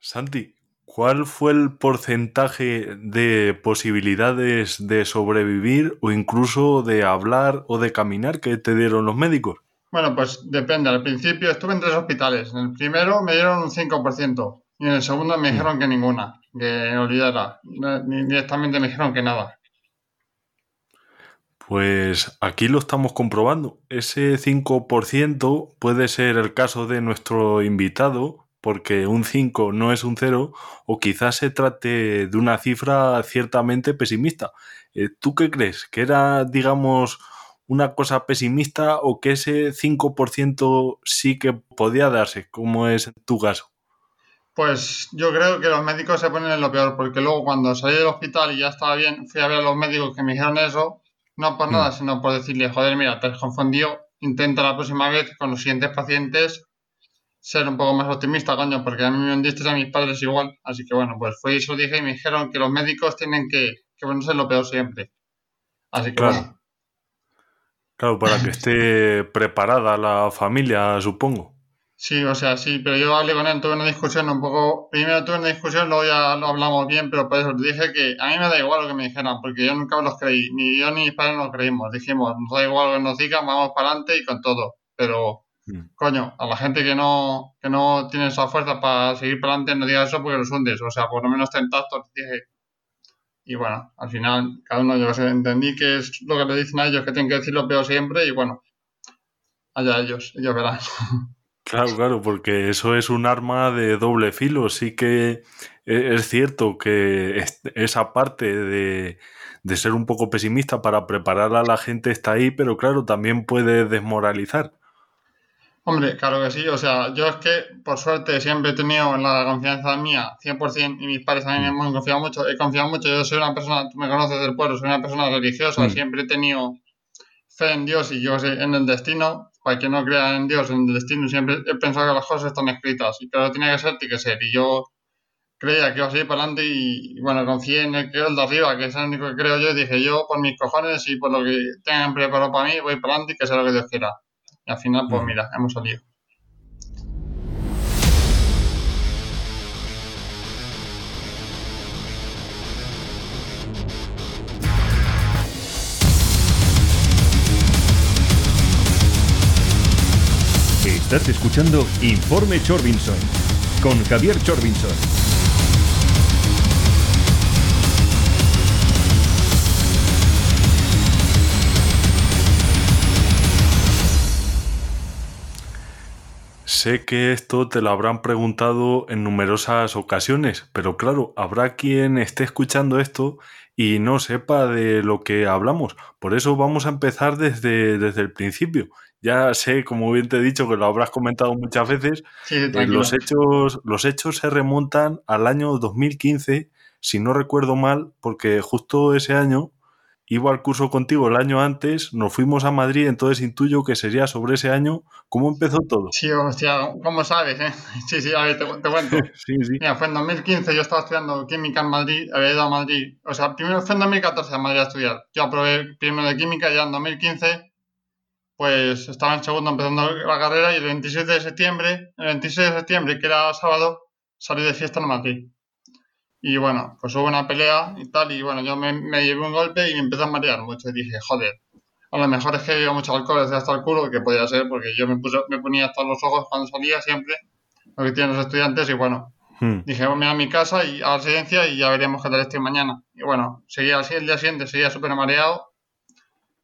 Santi, ¿cuál fue el porcentaje de posibilidades de sobrevivir o incluso de hablar o de caminar que te dieron los médicos? Bueno, pues depende. Al principio estuve en tres hospitales. En el primero me dieron un 5% y en el segundo me dijeron que ninguna, que olvidara. Directamente me dijeron que nada. Pues aquí lo estamos comprobando. Ese 5% puede ser el caso de nuestro invitado, porque un 5 no es un 0, o quizás se trate de una cifra ciertamente pesimista. Eh, ¿Tú qué crees? ¿Que era, digamos, una cosa pesimista o que ese 5% sí que podía darse, como es tu caso? Pues yo creo que los médicos se ponen en lo peor, porque luego cuando salí del hospital y ya estaba bien, fui a ver a los médicos que me dijeron eso no por nada, mm. sino por decirle, joder, mira, te has confundido, intenta la próxima vez con los siguientes pacientes ser un poco más optimista, coño, porque a mí me hundiste a mis padres igual. Así que bueno, pues fui y se lo dije y me dijeron que los médicos tienen que, que ponerse lo peor siempre. Así que claro. bueno. Claro, para que esté preparada la familia, supongo. Sí, o sea, sí, pero yo hablé con él, tuve una discusión un poco. Primero tuve una discusión, luego ya lo hablamos bien, pero por eso dije que a mí me da igual lo que me dijeran, porque yo nunca me los creí, ni yo ni mis padres nos creímos. Dijimos, nos da igual lo que nos digan, vamos para adelante y con todo. Pero. Coño, a la gente que no, que no tiene esa fuerza para seguir para adelante, no digas eso porque los hundes. O sea, por lo menos ten tacto, dije. Y bueno, al final, cada uno, yo entendí que es lo que le dicen a ellos, que tienen que decir lo peor siempre, y bueno, allá ellos, ellos verán. Claro, claro, porque eso es un arma de doble filo. Sí que e, es cierto que esa parte de, ser un poco pesimista para preparar a la gente está ahí, pero claro, también puede desmoralizar. Hombre, claro que sí. O sea, yo es que, por suerte, siempre he tenido la confianza mía 100% y mis padres también me han confiado mucho. He confiado mucho. Yo soy una persona, tú me conoces del pueblo, soy una persona religiosa. Mm. Siempre he tenido fe en Dios y yo sé en el destino para que no crea en Dios, en el destino, siempre he pensado que las cosas están escritas, y que lo tenía que ser, tiene que ser. Y yo creía que iba a seguir para adelante y, bueno, confié en el que el de arriba, que es el único que creo yo, y dije yo, por mis cojones y por lo que tengan preparado para mí, voy para adelante y que sea lo que Dios quiera. Y al final, pues mira, hemos salido. Estás escuchando Informe Chorbinson con Javier Chorbinson. Sé que esto te lo habrán preguntado en numerosas ocasiones, pero claro, habrá quien esté escuchando esto y no sepa de lo que hablamos. Por eso vamos a empezar desde, desde el principio ya sé, como bien te he dicho, que lo habrás comentado muchas veces, eh, los, hechos, los hechos se remontan al año 2015, si no recuerdo mal, porque justo ese año iba al curso contigo el año antes, nos fuimos a Madrid, entonces intuyo que sería sobre ese año. ¿Cómo empezó todo? Sí, hostia, ¿cómo sabes? Eh? Sí, sí, a ver, te, cuento. sí, sí. Mira, fue en 2015, yo estaba estudiando química en Madrid, había ido a Madrid, o sea, primero fue en 2014 a Madrid a estudiar. Yo aprobé primero de química ya en 2015 pues estaba en segundo empezando la carrera y el 26 de septiembre, el 26 de septiembre, que era sábado, salí de fiesta en Madrid. Y bueno, pues hubo una pelea y tal, y bueno, yo me, llevé un golpe y me empecé a marear mucho. Y dije, joder, a lo mejor es que había mucho alcohol desde hasta el culo, que podía ser, porque yo me, me ponía hasta los ojos cuando salía siempre, lo que tienen los estudiantes, y bueno, hmm. dije, voy a mi casa y a la residencia y ya veremos qué tal estoy mañana. Y bueno, seguía así el día siguiente, seguía súper mareado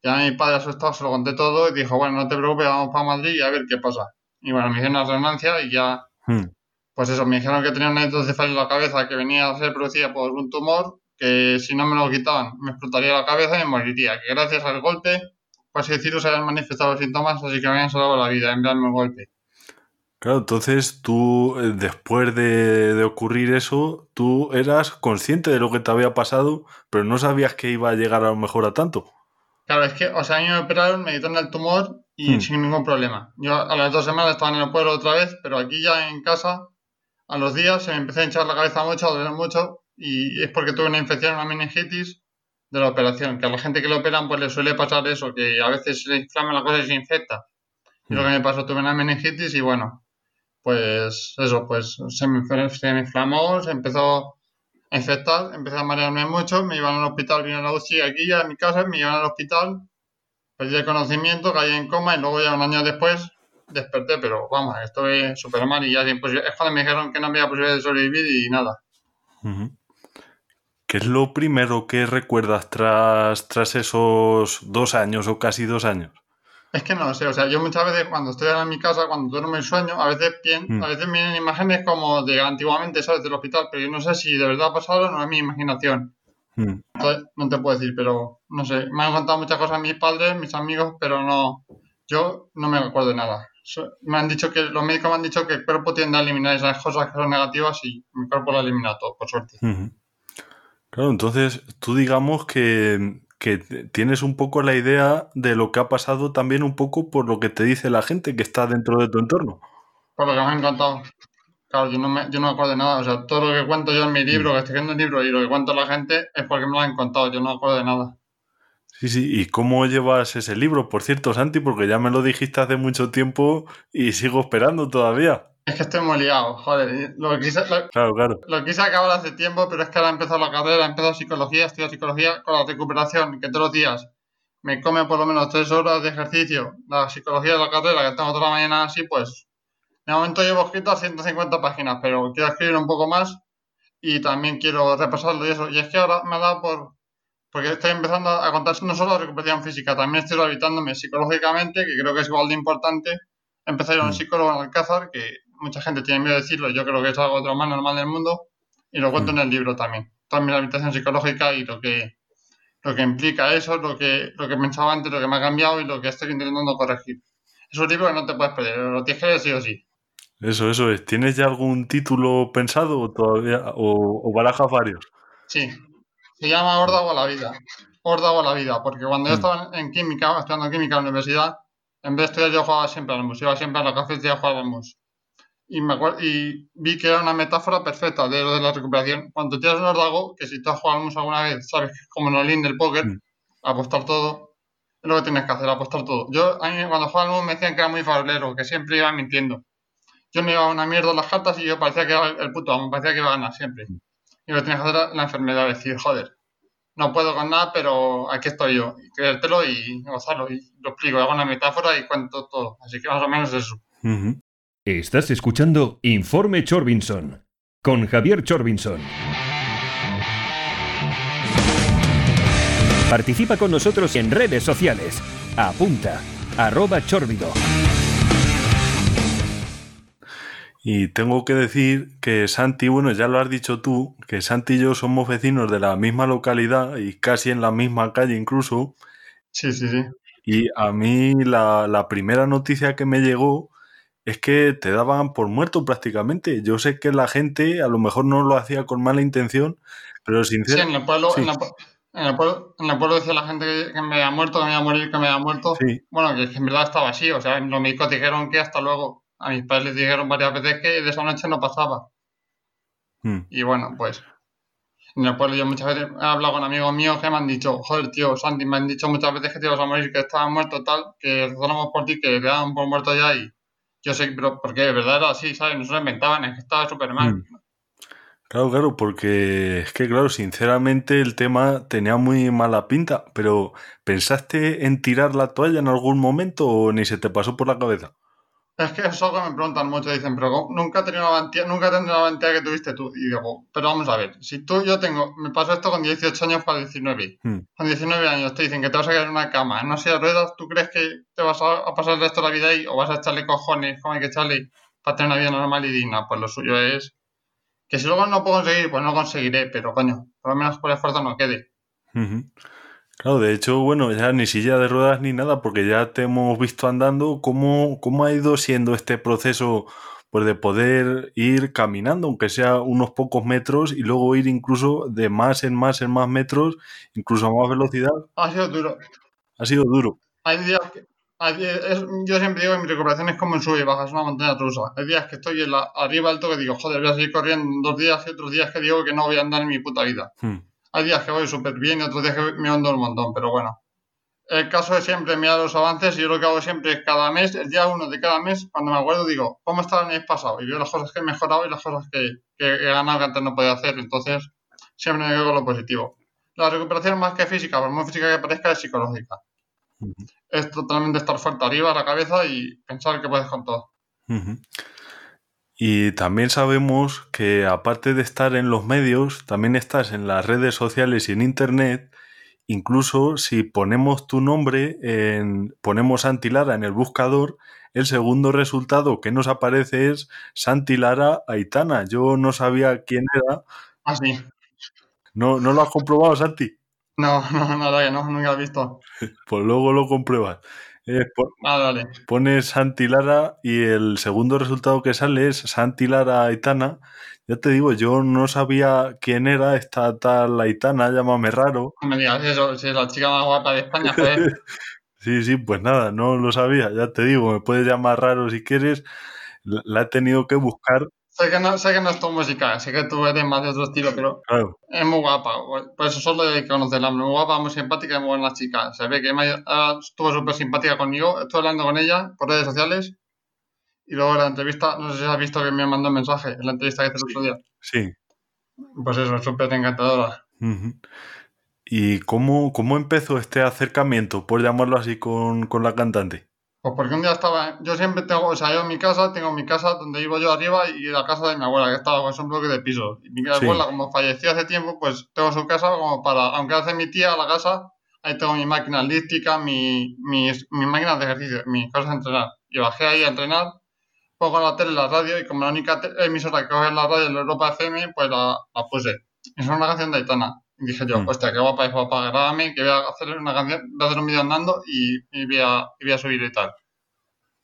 ya mi padre asustado se lo conté todo y dijo, bueno, no te preocupes, vamos para Madrid y a ver qué pasa. Y bueno, me hicieron una resonancia y ya, hmm. Pues eso, me dijeron que tenía una hidrocefalia en la cabeza que venía a ser producida por un tumor, que si no me lo quitaban me explotaría la cabeza y me moriría. Que gracias al golpe, pues decirlo, se habían manifestado los síntomas, así que me habían salvado la vida en darme un golpe. Claro, entonces tú, eh, después de, de, ocurrir eso, tú eras consciente de lo que te había pasado, pero no sabías que iba a llegar a lo mejor a tanto. Claro, es que, o sea, a mí me operaron, me quitaron el tumor y hmm. sin ningún problema. Yo a las dos semanas estaba en el pueblo otra vez, pero aquí ya en casa, a los días se me empezó a hinchar la cabeza mucho, a doler mucho, y es porque tuve una infección, una meningitis de la operación, que a la gente que lo operan pues le suele pasar eso, que a veces se le inflama la cosa y se infecta. Y lo que me pasó, tuve una meningitis y bueno, pues eso, pues se me, se me inflamó, se empezó a infectar, empecé a marearme mucho, me iban al hospital, vino la UCI aquí a mi casa, me iban al hospital, perdí el conocimiento, caí en coma y luego ya un año después desperté, pero vamos, estoy súper mal y ya es cuando me dijeron que no había posibilidad de sobrevivir y nada. ¿Qué es lo primero que recuerdas tras, tras esos dos años o casi dos años? Es que no sé, o sea, yo muchas veces cuando estoy en mi casa, cuando duermo y sueño, a veces, bien, mm. a veces vienen imágenes como de antiguamente, ¿sabes? Del hospital, pero yo no sé si de verdad ha pasado o no es mi imaginación. Mm. no te puedo decir, pero no sé, me han contado muchas cosas mis padres, mis amigos, pero no, yo no me acuerdo de nada. Me han dicho que, los médicos me han dicho que el cuerpo tiende a eliminar esas cosas que son negativas y mi cuerpo lo elimina todo, por suerte. Claro, entonces tú digamos que que tienes un poco la idea de lo que ha pasado también un poco por lo que te dice la gente que está dentro de tu entorno. Por lo que me ha encantado. Claro, yo no me, yo no acuerdo de nada. O sea, todo lo que cuento yo en mi libro, que estoy escribiendo un libro y lo que cuento a la gente es porque me lo han contado. Yo no me acuerdo de nada. Sí, sí. ¿Y cómo llevas ese libro? Por cierto, Santi, porque ya me lo dijiste hace mucho tiempo y sigo esperando todavía. Es que estoy muy liado, joder. Lo quise, claro, claro. Lo quise acabar hace tiempo, pero es que ahora he empezado la carrera, he empezado psicología, estudio psicología con la recuperación, que todos los días me come por lo menos tres horas de ejercicio. La psicología de la carrera, que tengo toda la mañana así, pues. De momento llevo escrito a 150 páginas, pero quiero escribir un poco más y también quiero repasarlo y eso. Y es que ahora me ha dado por. Porque estoy empezando a contar no solo la recuperación física, también estoy rehabilitándome psicológicamente, que creo que es igual de importante. Empecé a ir a un mm. psicólogo en Alcázar, que mucha gente tiene miedo de decirlo, yo creo que es algo de lo más normal del mundo y lo cuento mm. en el libro también. Toda mi rehabilitación psicológica y lo que, lo que implica eso, lo que, lo que pensaba antes, lo que me ha cambiado y lo que estoy intentando corregir. Es un libro que no te puedes perder, lo tienes que leer sí o sí. Eso, eso es. ¿Tienes ya algún título pensado todavía o, barajas varios? Sí, se llama Horda a la vida. Horda a la vida, porque cuando yo mm. estaba en química, estudiando química en la universidad, en vez de estudiar yo jugaba siempre al museo, iba siempre a la cafetería a jugar al museo y, me acuerdo, y vi que era una metáfora perfecta de lo de la recuperación. Cuando tiras un ordago, que si tú has jugado alguna vez, sabes que es como en el del póker, mm. apostar todo, es lo que tienes que hacer, apostar todo. Yo, a mí, cuando jugaba al me decían que era muy farolero, que siempre iba mintiendo. Yo me iba a una mierda las cartas y yo parecía que era el puto parecía que iba a ganar siempre. Y lo tienes hacer la enfermedad, decir, joder, no puedo con nada, pero aquí estoy yo. Creértelo y gozarlo. Y lo explico, hago una metáfora y cuento todo. Así que más o menos eso. Estás escuchando Informe Chorbinson con Javier Chorbinson. Participa con nosotros en redes sociales. Apunta, arroba chorbido. Y tengo que decir que Santi, bueno, ya lo has dicho tú, que Santi y yo somos vecinos de la misma localidad y casi en la misma calle incluso. Sí, sí, sí. Y a mí la, la primera noticia que me llegó es que te daban por muerto prácticamente. Yo sé que la gente a lo mejor no lo hacía con mala intención, pero sinceramente... Sí, en el pueblo, En, el pueblo, en el pueblo decía la gente que, me había muerto, que me iba a morir, que me había muerto. Bueno, que, en verdad estaba así. O sea, los médicos dijeron que hasta luego. A mis padres les dijeron varias veces que de esa noche no pasaba. Hmm. Y bueno, pues en el pueblo yo muchas veces he hablado con amigos míos que me han dicho, joder, tío, Santi, me han dicho muchas veces que te ibas a morir, que estabas muerto tal, que rezamos por ti, que le daban por muerto ya y yo sé, pero porque de verdad era así, ¿sabes? No se lo inventaban, es que estaba súper mal. Mm. Claro, claro, porque es que, claro, sinceramente el tema tenía muy mala pinta, pero ¿pensaste en tirar la toalla en algún momento o ni se te pasó por la cabeza? Es que es algo que me preguntan mucho, dicen, pero nunca he tenido la valentía, nunca he tenido la valentía que tuviste tú. Y digo, pero vamos a ver, si tú, yo tengo, me pasó esto con 18 años para 19. Hmm. Con 19 años te dicen que te vas a quedar en una cama, en una silla de ruedas, ¿tú crees que te vas a, pasar el resto de la vida ahí o vas a echarle cojones, como hay que echarle, para tener una vida normal y digna? Pues lo suyo es que si luego no puedo conseguir, pues no conseguiré, pero coño, por lo menos por esfuerzo no quede. Claro, de hecho, bueno, ya ni silla de ruedas ni nada, porque ya te hemos visto andando. ¿Cómo, cómo ha ido siendo este proceso pues, de poder ir caminando, aunque sea unos pocos metros, y luego ir incluso de más en más en más metros, incluso a más velocidad? Ha sido duro. Ha sido duro. Hay días que, yo siempre digo que mi recuperación es como en sube y baja, es una montaña rusa. Hay días que estoy en la, arriba del toque y digo, joder, voy a seguir corriendo dos días y otros días que digo que no voy a andar en mi puta vida. Hmm. Hay días que voy súper bien y otros días que me hondo un montón, pero bueno. el caso es siempre mirar los avances y yo lo que hago siempre es cada mes, el día uno de cada mes, cuando me acuerdo digo, ¿cómo estaba el mes pasado? Y veo las cosas que he mejorado y las cosas que, que he ganado que antes no podía hacer. Entonces, siempre me veo lo positivo. La recuperación más que física, por muy física que parezca, es psicológica. Es totalmente estar fuerte arriba, la cabeza y pensar que puedes con todo. Y también sabemos que aparte de estar en los medios, también estás en las redes sociales y en internet Incluso si ponemos tu nombre, en, ponemos Santi Lara en el buscador, el segundo resultado que nos aparece es Santi Lara Aitana. Yo no sabía quién era. Ah, sí. ¿No, ¿no lo has comprobado, Santi? No, no, no, nunca lo he visto. pues luego lo compruebas. Eh, ah, Pones Santi Lara y el segundo resultado que sale es Santi Lara Aitana ya te digo, yo no sabía quién era esta tal Aitana, llámame raro. No me digas eso, si es la chica más guapa de España, joder. sí, sí, pues nada, no lo sabía, ya te digo, me puedes llamar raro si quieres. La he tenido que buscar. Sé que no, sé que no es tu música, sé que tú eres más de otro estilo, pero es muy guapa. Por eso solo hay que conocerla. Muy guapa, muy simpática y muy buena chica. Se ve que ah, estuvo súper simpática conmigo. Estoy hablando con ella por redes sociales y luego la entrevista, no sé si has visto que me mandó un mensaje en la entrevista que hice el otro día. Sí. Pues eso, súper encantadora. ¿Y cómo, cómo empezó este acercamiento, por llamarlo así, con, la cantante? Pues porque un día estaba, yo siempre tengo, o sea, yo en mi casa, tengo mi casa donde vivo yo arriba y la casa de mi abuela, que estaba, pues un bloque de pisos. Y mi abuela, como falleció hace tiempo, pues tengo su casa como para, aunque hace mi tía la casa, ahí tengo mi máquina elíptica, mi, mis, mis máquinas de ejercicio, mis cosas de entrenar. Y bajé ahí a entrenar pongo la tele, la radio, y como la única emisora que coge la radio en Europa FM, pues la, la puse. Es una canción de Aitana. Y dije yo, mm. hostia, qué guapa es guapa, grábame, que voy a hacer una canción, voy a hacer un vídeo andando y, y, voy a, y voy a subir y tal.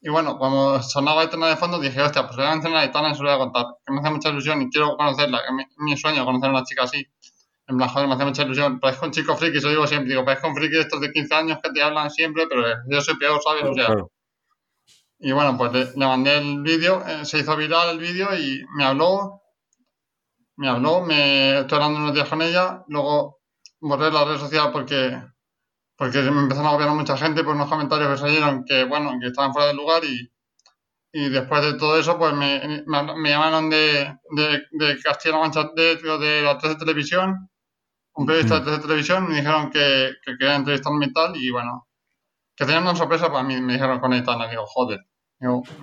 Y bueno, cuando sonaba Aitana de fondo, dije, hostia, pues voy a mencionar a Aitana y se lo voy a contar. Que me hace mucha ilusión y quiero conocerla, que es mi sueño conocer a una chica así. En plan, joder, me hace mucha ilusión. Parezco un chico friki, eso digo siempre. Digo, parezco un friki de estos de 15 años que te hablan siempre, pero yo soy peor, ¿sabes? O sea, y bueno, pues le, mandé el vídeo, eh, se hizo viral el vídeo y me habló, me habló, me estoy hablando unos días con ella, luego borré la red social porque, porque me empezaron a gobiernar mucha gente por unos comentarios que salieron que, bueno, que estaban fuera del lugar y, y después de todo eso, pues me, me, llamaron de, de, de Castilla-La Mancha, de, de la 13 Televisión, un periodista de 13 Televisión, me dijeron que, que querían entrevistarme y tal, y bueno, que tenían una sorpresa para mí, me dijeron con Aitana, digo, joder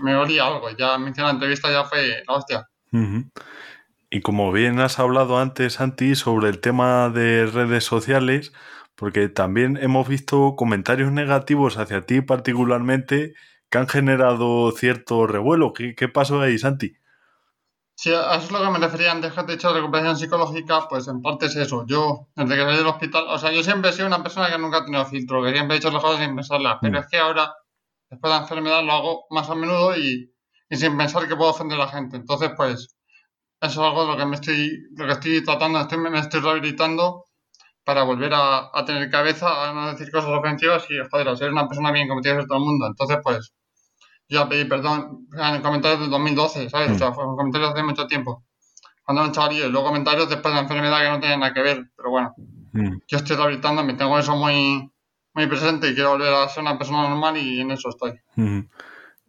me olía algo. Ya me hicieron la entrevista, ya fue la hostia. Y como bien has hablado antes, Santi, sobre el tema de redes sociales, porque también hemos visto comentarios negativos hacia ti particularmente que han generado cierto revuelo. ¿Qué, qué pasó ahí, Santi? Sí, a eso es lo que me refería antes que te he dicho de recuperación psicológica, pues en parte es eso. Yo, desde que salí del hospital, o sea, yo siempre he sido una persona que nunca ha tenido filtro, que siempre he hecho las cosas sin pensarlas, pero mm. es que ahora después de la enfermedad lo hago más a menudo y, sin pensar que puedo ofender a la gente. Entonces, pues, eso es algo de lo que me estoy, lo que estoy tratando, estoy, me estoy rehabilitando para volver a, tener cabeza, a no decir cosas ofensivas y, joder, a ser una persona bien como tiene que todo el mundo. Entonces, pues, yo pedí perdón en comentarios del 2012, ¿sabes? O sea, fueron comentarios hace mucho tiempo. Cuando un chavalillo, y luego comentarios después de la enfermedad que no tenían nada que ver, pero bueno, mm. yo estoy rehabilitando, me tengo eso muy, muy presente y quiero volver a ser una persona normal y en eso estoy.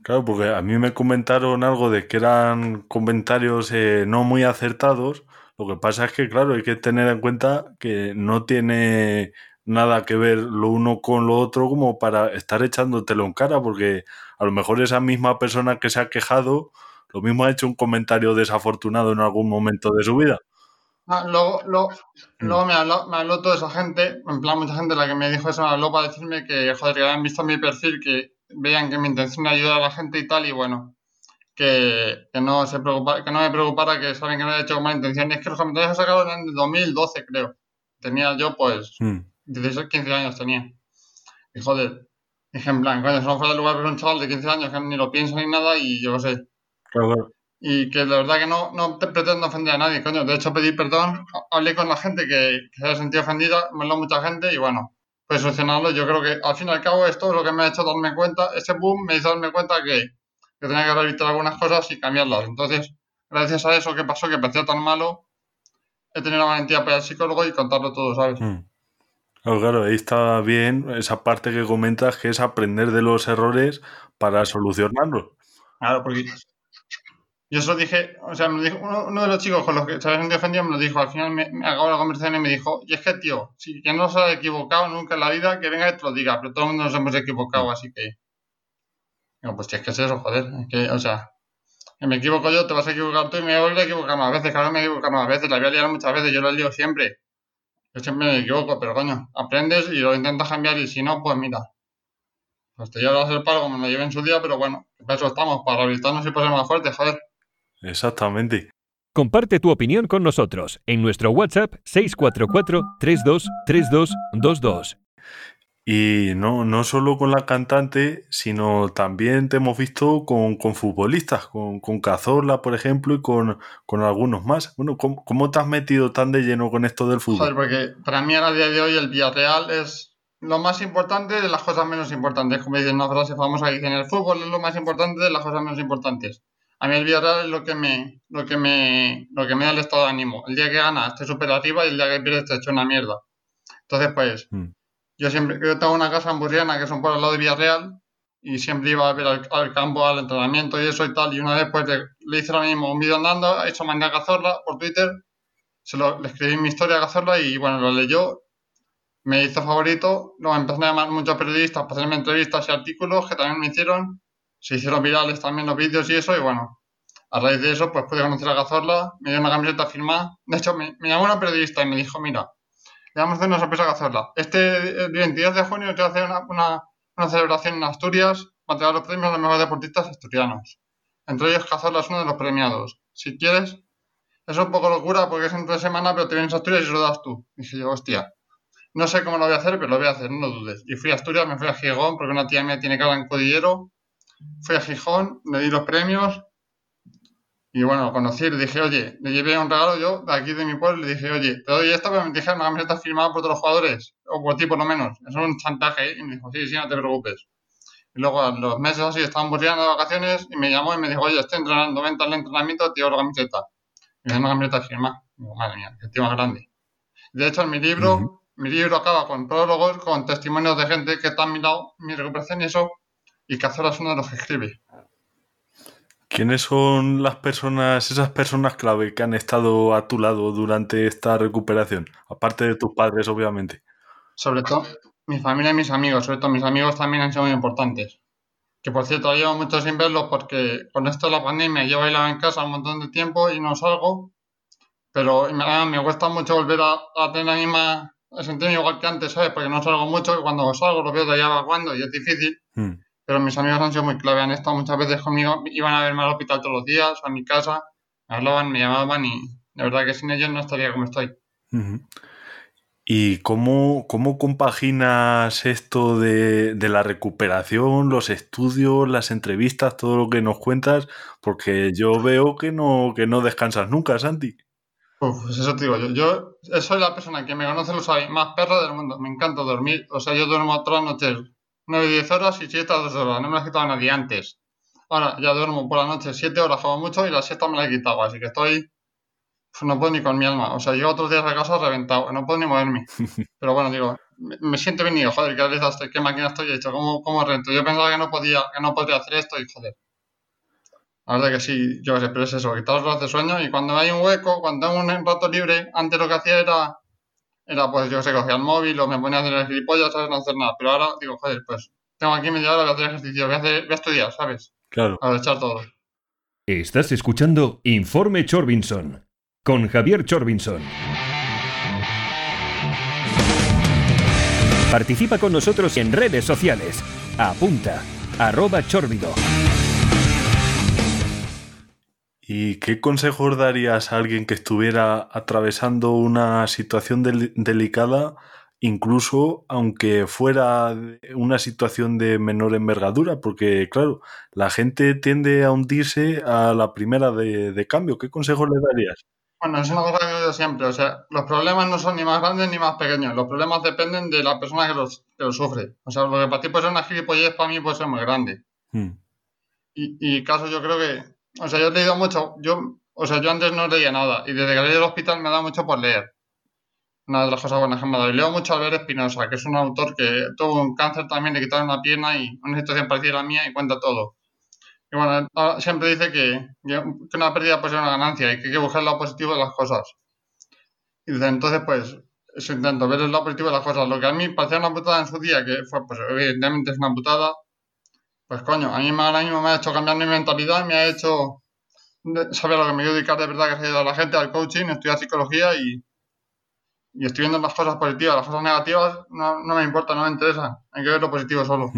Claro, porque a mí me comentaron algo de que eran comentarios eh, no muy acertados. Lo que pasa es que, claro, hay que tener en cuenta que no tiene nada que ver lo uno con lo otro como para estar echándotelo en cara, porque a lo mejor esa misma persona que se ha quejado, lo mismo ha hecho un comentario desafortunado en algún momento de su vida. Ah, luego, mm. luego, me, habló, me habló toda esa gente, en plan mucha gente la que me dijo eso, me habló para decirme que, joder, que habían visto mi perfil, que veían que mi intención era ayudar a la gente y tal, y bueno, que, que no, se preocupa, que no me preocupara, que saben que no he hecho con mala intención. Y es que los comentarios se sacaron en 2012, creo. Tenía yo, pues, 16, mm. 15 años tenía. Y joder, dije en plan, coño, no fuera de lugar, pero un chaval de 15 años que ni lo piensa ni nada, y yo qué sé. Claro y que la verdad que no, no pretendo ofender a nadie, coño. De hecho, pedí perdón, hablé con la gente que, se había sentido ofendida, me lo mucha gente y bueno, pues solucionarlo. Yo creo que al fin y al cabo esto es lo que me ha hecho darme cuenta, ese boom me hizo darme cuenta que, que tenía que revisar algunas cosas y cambiarlas. Entonces, gracias a eso que pasó, que parecía tan malo, he tenido la valentía para ir al psicólogo y contarlo todo, ¿sabes? Mm. Claro, ahí está bien esa parte que comentas, que es aprender de los errores para solucionarlos. Claro, porque yo eso dije, o sea, me dijo, uno, de los chicos con los que se habían defendido me lo dijo, al final me, acabó la conversación y me dijo, y es que, tío, si que no se ha equivocado nunca en la vida, que venga y te lo diga, pero todo el mundo nos hemos equivocado, así que... Digo, pues es que es eso, joder, es que, o sea, me equivoco yo, te vas a equivocar tú y me voy a equivocar más veces, claro, me equivoco más veces, la voy a liar muchas veces, yo lo lío siempre. Yo siempre me equivoco, pero coño, aprendes y lo intentas cambiar y si no, pues mira, pues te llevas el palo como me lo llevé en su día, pero bueno, para eso estamos, para rehabilitarnos y para ser más fuertes, joder. Exactamente. Comparte tu opinión con nosotros en nuestro WhatsApp 644-323222. Y no, no solo con la cantante, sino también te hemos visto con, futbolistas, con, con, Cazorla, por ejemplo, y con, algunos más. Bueno, ¿cómo, te has metido tan de lleno con esto del fútbol? Joder, porque para mí a día de hoy el Villarreal es lo más importante de las cosas menos importantes. Como dice una frase famosa que dice, en el fútbol es lo más importante de las cosas menos importantes a mí el Villarreal es lo que me, lo que me, lo que me da el estado de ánimo. El día que gana esté súper arriba y el día que pierde esté hecho una mierda. Entonces, pues, mm. yo siempre, yo tengo una casa en Burriana que son por el lado de Villarreal y siempre iba a ver al, campo, al entrenamiento y eso y tal. Y una vez, pues, le, hice lo mismo, un vídeo andando, he hecho mañana Cazorla por Twitter, se lo, le escribí mi historia a Cazorla y, bueno, lo leyó, me hizo favorito, luego empezaron a llamar muchos periodistas para hacerme entrevistas y artículos que también me hicieron se hicieron virales también los vídeos y eso, y bueno, a raíz de eso, pues pude conocer a Cazorla, me dio una camiseta firmada. De hecho, me, llamó una periodista y me dijo, mira, le vamos a hacer una sorpresa a Cazorla. Este el 22 de junio te voy a hacer una, una, celebración en Asturias para entregar los premios a los mejores deportistas asturianos. Entre ellos, Cazorla es uno de los premiados. Si quieres, es un poco locura porque es entre semana, pero te vienes a Asturias y se lo das tú. Dije yo, hostia, no sé cómo lo voy a hacer, pero lo voy a hacer, no dudes. Y fui a Asturias, me fui a Gijón, porque una tía mía tiene cara en Codillero Fui a Gijón, le di los premios y bueno, conocí, le dije, oye, le llevé un regalo yo de aquí de mi pueblo, le dije, oye, te doy esto, pero me dijeron una camiseta firmada por todos los jugadores, o por ti por lo menos. Eso es un chantaje, y me dijo, sí, sí, no te preocupes. Y luego a los meses así estaban burlando de vacaciones y me llamó y me dijo, oye, estoy entrenando, vente al entrenamiento, te doy la camiseta. Y me dio una camiseta firmada. Digo, madre mía, qué tío más grande. De hecho, en mi libro, mi libro acaba con prólogos, con testimonios de gente que está a mi lado, mi recuperación y eso, y Cazorla es uno de los que escribe. ¿Quiénes son las personas, esas personas clave que han estado a tu lado durante esta recuperación? Aparte de tus padres, obviamente. Sobre todo mi familia y mis amigos, sobre todo mis amigos también han sido muy importantes. Que por cierto, llevo mucho sin verlos porque con esto de la pandemia yo bailado en casa un montón de tiempo y no salgo. Pero me, me cuesta mucho volver a, tener la misma, a sentirme igual que antes, ¿sabes? Porque no salgo mucho y cuando salgo lo veo de allá cuando y es difícil. Hmm pero mis amigos han sido muy clave, han estado muchas veces conmigo, iban a verme al hospital todos los días, a mi casa, me hablaban, me llamaban y de verdad que sin ellos no estaría como estoy. ¿Y cómo, cómo compaginas esto de, la recuperación, los estudios, las entrevistas, todo lo que nos cuentas? Porque yo veo que no, que no descansas nunca, Santi. pues eso te digo, yo, yo soy la persona que me conoce lo sabe, más perro del mundo, me encanta dormir, o sea, yo duermo todas las noches 9-10 horas y 7 a 2 horas. No me las he quitado nadie antes. Ahora ya duermo por la noche 7 horas como mucho y las 7 me las he quitado. Así que estoy. Pues no puedo ni con mi alma. O sea, llego otros días a casa reventado. No puedo ni moverme. Pero bueno, digo, me, siento bien y digo, joder, qué qué máquina estoy hecho, cómo, cómo rento. Yo pensaba que no podía, que no podría hacer esto y joder. La verdad que sí, yo sé, pero es eso, quitar los horas de sueño y cuando hay un hueco, cuando tengo un rato libre, antes lo que hacía era era pues yo sé, cogía el móvil o me ponía a hacer el gilipollas, ¿sabes? No hacer nada. Pero ahora digo, joder, pues tengo aquí media hora, voy a hacer ejercicio, voy a, hacer, voy a estudiar, ¿sabes? Claro. A echar todo. Estás escuchando Informe Chorbinson con Javier Chorbinson. Participa con nosotros en redes sociales. Apunta, arroba chorbido. ¿Y qué consejos darías a alguien que estuviera atravesando una situación delicada, incluso aunque fuera una situación de menor envergadura? Porque, claro, la gente tiende a hundirse a la primera de, cambio. ¿Qué consejos le darías? Bueno, es una cosa que digo siempre. O sea, los problemas no son ni más grandes ni más pequeños. Los problemas dependen de la persona que los, sufre. O sea, lo que para ti puede ser una gilipollez, para mí puede ser muy grande. Hmm. Y, y caso yo creo que o sea, yo he leído mucho. Yo, o sea, yo antes no leía nada y desde que leí el hospital me da mucho por leer. una de las cosas buenas que me ha dado. Y leo mucho a Albert Espinosa, que es un autor que tuvo un cáncer también, le quitaron una pierna y una situación parecida a la mía y cuenta todo. Y bueno, siempre dice que, que una pérdida puede ser una ganancia y que hay que buscar el lado positivo de las cosas. Y dice, entonces, pues, eso intento, ver el lado positivo de las cosas. Lo que a mí parecía una putada en su día, que fue, pues, evidentemente es una putada, pues coño, a mí ahora mismo me ha hecho cambiar mi mentalidad, me ha hecho saber lo que me quiero dedicar de verdad, que ayudado a la gente, al coaching, estudiar psicología y, y estoy viendo las cosas positivas. Las cosas negativas no, no me importan, no me interesan. Hay que ver lo positivo solo.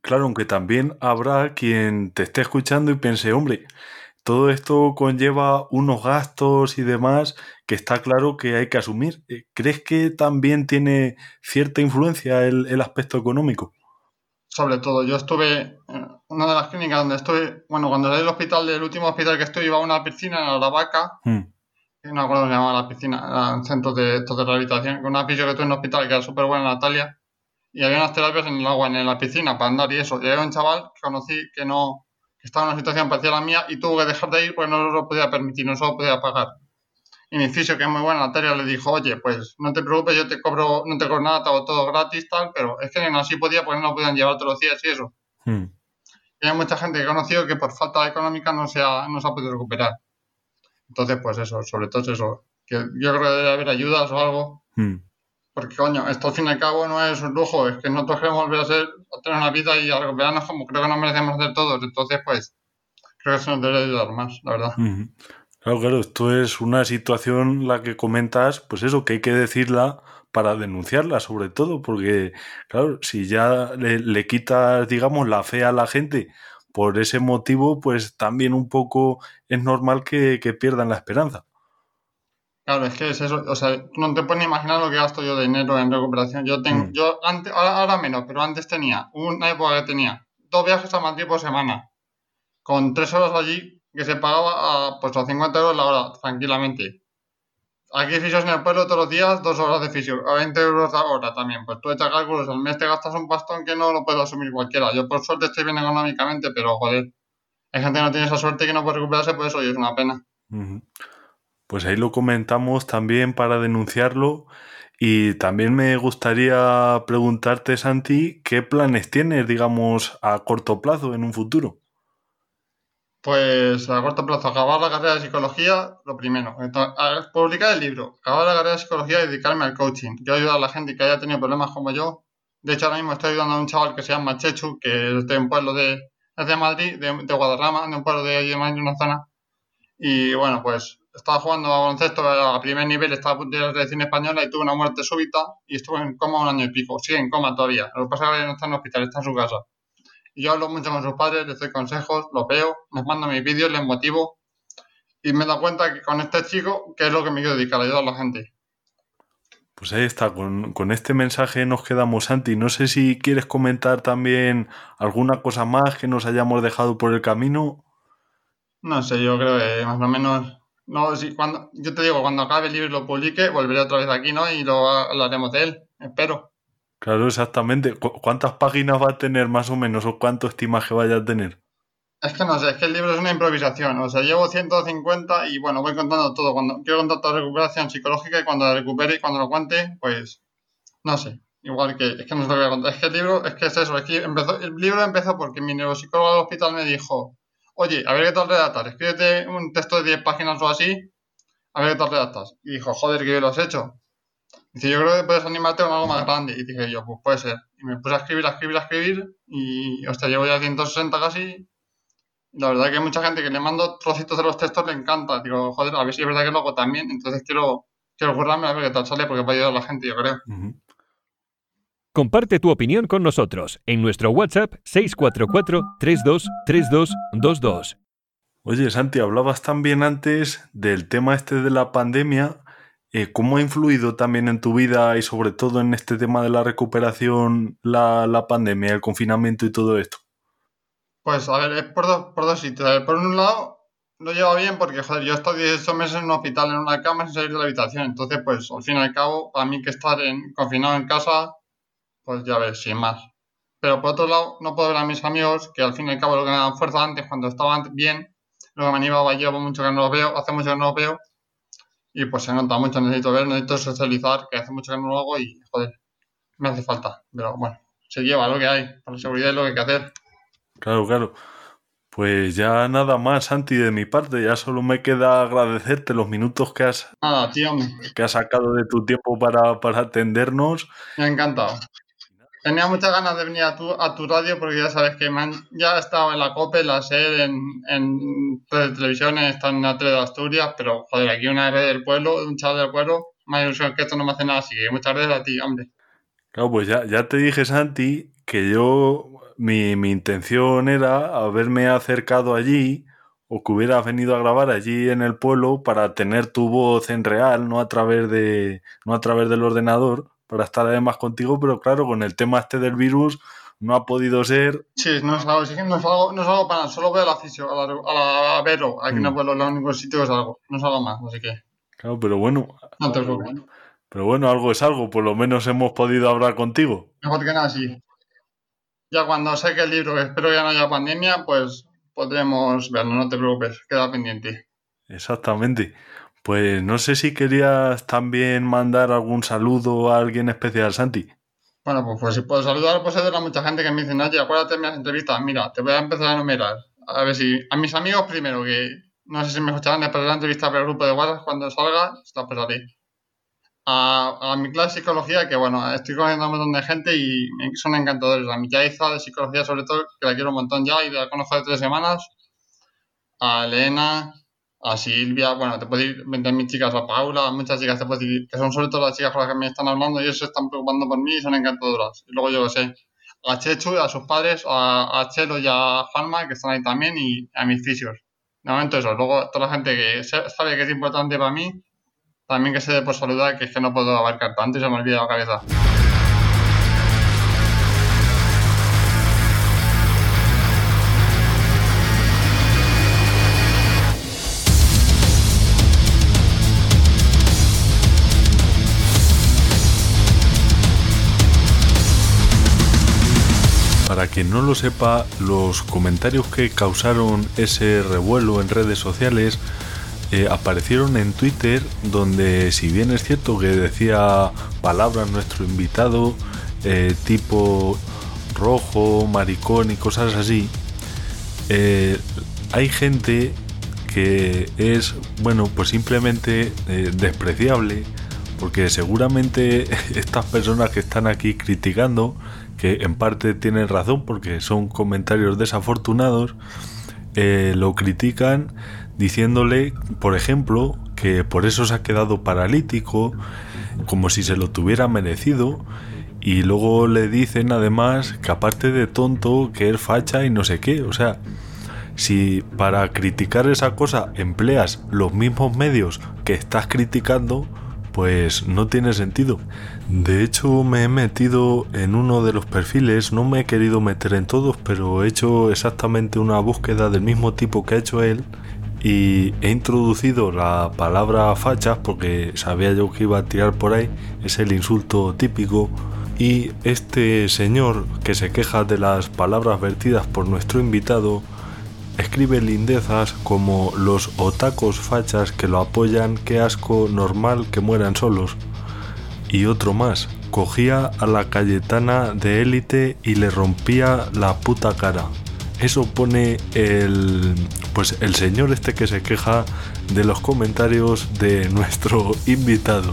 Claro, aunque también habrá quien te esté escuchando y piense, hombre, todo esto conlleva unos gastos y demás que está claro que hay que asumir. Eh, ¿Crees que también tiene cierta influencia el, el aspecto económico? Sobre todo, yo estuve en una de las clínicas donde estoy, bueno, cuando salí del hospital, del último hospital que estoy, iba a una piscina en la vaca. Hmm. No me acuerdo cómo se llamaba la piscina, era un centro de, de rehabilitación, con una piscina que tuve en el hospital que era súper buena, Natalia. Y había unas terapias en el agua, en la piscina, para andar y eso. Y había un chaval que conocí que no, que estaba en una situación parecida a la mía y tuvo que dejar de ir porque no lo podía permitir, no se lo podía pagar. Y mi fisio, que es muy buena, Natalia, le dijo, oye, pues no te preocupes, yo te cobro, no te cobro nada, te hago todo gratis, tal, pero es que no así podía porque no podían llevar todos los días y eso. Hmm. Y hay mucha gente que he conocido que por falta económica no se ha, no se ha podido recuperar. Entonces, pues eso, sobre todo eso, que yo creo que debe haber ayudas o algo. Hmm. Porque, coño, esto al fin y al cabo no es un lujo, es que nosotros queremos volver a, ser, a tener una vida y a recuperarnos como creo que nos merecemos hacer todos. Entonces, pues, creo que eso nos debe ayudar más, la verdad. Claro, claro, esto es una situación la que comentas, pues eso, que hay que decirla para denunciarla, sobre todo, porque, claro, si ya le, quitas, digamos, la fe a la gente por ese motivo, pues también un poco es normal que, pierdan la esperanza. Claro, es que es eso, o sea, no te puedes imaginar lo que gasto yo de dinero en recuperación. Yo tengo, mm. yo antes, ahora, menos, pero antes tenía una época que tenía dos viajes a Madrid por semana, con tres horas allí que se pagaba a, pues a 50 euros la hora, tranquilamente. Aquí fisios en el pueblo todos los días, dos horas de fisio, a 20 euros la hora también. Pues tú echas cálculos, al mes te gastas un pastón que no lo puedo asumir cualquiera. Yo por suerte estoy bien económicamente, pero joder, hay gente que no tiene esa suerte que no puede recuperarse, pues eso y es una pena. Pues ahí lo comentamos también para denunciarlo. Y también me gustaría preguntarte, Santi, ¿qué planes tienes, digamos, a corto plazo en un futuro? Pues a corto plazo, acabar la carrera de psicología, lo primero. publicar el libro, acabar la carrera de psicología y dedicarme al coaching. Yo ayudo a la gente que haya tenido problemas como yo. De hecho, ahora mismo estoy ayudando a un chaval que se llama Chechu, que es de un pueblo de, de Madrid, de, de, Guadarrama, de un pueblo de de Madrid, una zona. Y bueno, pues estaba jugando a baloncesto a primer nivel, estaba de la selección española y tuve una muerte súbita y estuve en coma un año y pico. Sigue en coma todavía. Lo que pasa es que no está en el hospital, está en su casa. Y yo hablo mucho con sus padres, les doy consejos, los veo, les mando mis vídeos, les motivo. Y me da cuenta que con este chico, que es lo que me quiero dedicar, ayudar a la gente. Pues ahí está, con, con, este mensaje nos quedamos, Santi. No sé si quieres comentar también alguna cosa más que nos hayamos dejado por el camino. No sé, yo creo que más o menos. No, si cuando, yo te digo, cuando acabe el libro y lo publique, volveré otra vez aquí, ¿no? Y lo hablaremos de él, espero. Claro, exactamente. ¿Cuántas páginas va a tener más o menos o cuánto estimas que vaya a tener? Es que no sé, es que el libro es una improvisación. O sea, llevo 150 y bueno, voy contando todo. Cuando quiero contar toda recuperación psicológica y cuando la recupere y cuando lo cuente, pues no sé. Igual que, es que no se lo voy a contar. Es que el libro, es que es eso, es que empezó, el libro empezó porque mi neuropsicólogo del hospital me dijo, oye, a ver qué tal redactar, escríbete un texto de 10 páginas o así, a ver qué tal redactas. Y dijo, joder, que yo lo has hecho. Dice, yo creo que puedes animarte con algo más grande. Y dije yo, pues puede ser. Y me puse a escribir, a escribir, a escribir. Y, hostia, llevo ya 160 casi. Y la verdad que hay mucha gente que le mando trocitos de los textos le encanta. Digo, joder, a ver si es verdad que lo hago también. Entonces quiero, quiero currarme a ver qué tal sale porque va a ayudar a la gente, yo creo. Comparte tu opinión con nosotros en nuestro WhatsApp 644-323222. Oye, Santi, hablabas también antes del tema este de la pandemia eh, ¿Cómo ha influido también en tu vida y sobre todo en este tema de la recuperación la, pandemia, el confinamiento y todo esto? Pues a ver, es por dos, por dos sitios. por un lado, lo lleva bien porque, joder, yo he estado 18 meses en un hospital, en una cama, sin salir de la habitación. Entonces, pues, al fin y al cabo, a mí que estar en, confinado en casa, pues ya ves, sin más. Pero por otro lado, no puedo ver a mis amigos, que al fin y al cabo lo que me daban fuerza antes, cuando estaban bien, lo que me animaba, llevo mucho que no los veo, hace mucho que no los veo, y pues se nota mucho, necesito ver, necesito socializar, que hace mucho que no lo hago y joder, me hace falta. Pero bueno, se lleva lo que hay, la seguridad es lo que hay que hacer. Claro, claro. Pues ya nada más, Santi, de mi parte. Ya solo me queda agradecerte los minutos que has, tío. Que has sacado de tu tiempo para, para atendernos. Me ha encantado. Tenía muchas ganas de venir a tu, a tu radio porque ya sabes que ya he estado en la COPE, la SED, en, en televisión, he estado en la tele de Asturias, pero joder, aquí una vez del pueblo, un chaval del pueblo, más ilusión que esto no me hace nada, así que muchas gracias a ti, hombre. Claro, pues ya, ya te dije, Santi, que yo, mi, mi intención era haberme acercado allí o que hubieras venido a grabar allí en el pueblo para tener tu voz en real, no a través de, no a través del ordenador para estar además contigo, pero claro, con el tema este del virus no ha podido ser. Sí, no es algo, sí no es algo, no es algo para solo veo a la fisio, a la, a la Vero, aquí mm. no puedo, el único sitio es algo, no es algo más, así que. Claro, pero bueno. No te preocupes. Pero bueno, algo es algo, por lo menos hemos podido hablar contigo. Mejor que nada, sí. Ya cuando sé que el libro, espero ya no haya pandemia, pues podremos verlo, no te preocupes, queda pendiente. Exactamente. Pues no sé si querías también mandar algún saludo a alguien especial, Santi. Bueno, pues, pues si puedo saludar, pues hay mucha gente que me dice, oye, acuérdate de mis entrevistas. Mira, te voy a empezar a enumerar. A ver si. A mis amigos primero, que no sé si me escucharán después de la entrevista por el grupo de WhatsApp cuando salga, está pues ahí. A, a, mi clase de psicología, que bueno, estoy conociendo a un montón de gente y son encantadores. A mi Yaiza de psicología, sobre todo, que la quiero un montón ya y la conozco de tres semanas. A Elena, a Silvia, bueno, te puedo ir vender mis chicas, a Paula, muchas chicas te puedo decir, que son sobre todo las chicas con las que me están hablando y ellos se están preocupando por mí y son encantadoras. Y luego yo lo sé, a Chechu, a sus padres, a, Chelo y a Juanma, que están ahí también, y a mis fisios. De momento luego toda la gente que sabe que es importante para mí, también que se dé por saludar, que es que no puedo abarcar tanto y se me olvida la cabeza. Quien no lo sepa, los comentarios que causaron ese revuelo en redes sociales eh, aparecieron en Twitter, donde si bien es cierto que decía palabras nuestro invitado, eh, tipo rojo, maricón y cosas así, eh, hay gente que es, bueno, pues simplemente despreciable, porque seguramente estas personas que están aquí criticando que en parte tienen razón porque son comentarios desafortunados, eh, lo critican diciéndole, por ejemplo, que por eso se ha quedado paralítico, como si se lo tuviera merecido, y luego le dicen además que aparte de tonto, que es facha y no sé qué, o sea, si para criticar esa cosa empleas los mismos medios que estás criticando, pues no tiene sentido. De hecho, me he metido en uno de los perfiles, no me he querido meter en todos, pero he hecho exactamente una búsqueda del mismo tipo que ha hecho él y he introducido la palabra fachas porque sabía yo que iba a tirar por ahí, es el insulto típico. Y este señor que se queja de las palabras vertidas por nuestro invitado Escribe lindezas como los otacos fachas que lo apoyan, qué asco normal que mueran solos. Y otro más, cogía a la Cayetana de élite y le rompía la puta cara. Eso pone el pues el señor este que se queja de los comentarios de nuestro invitado.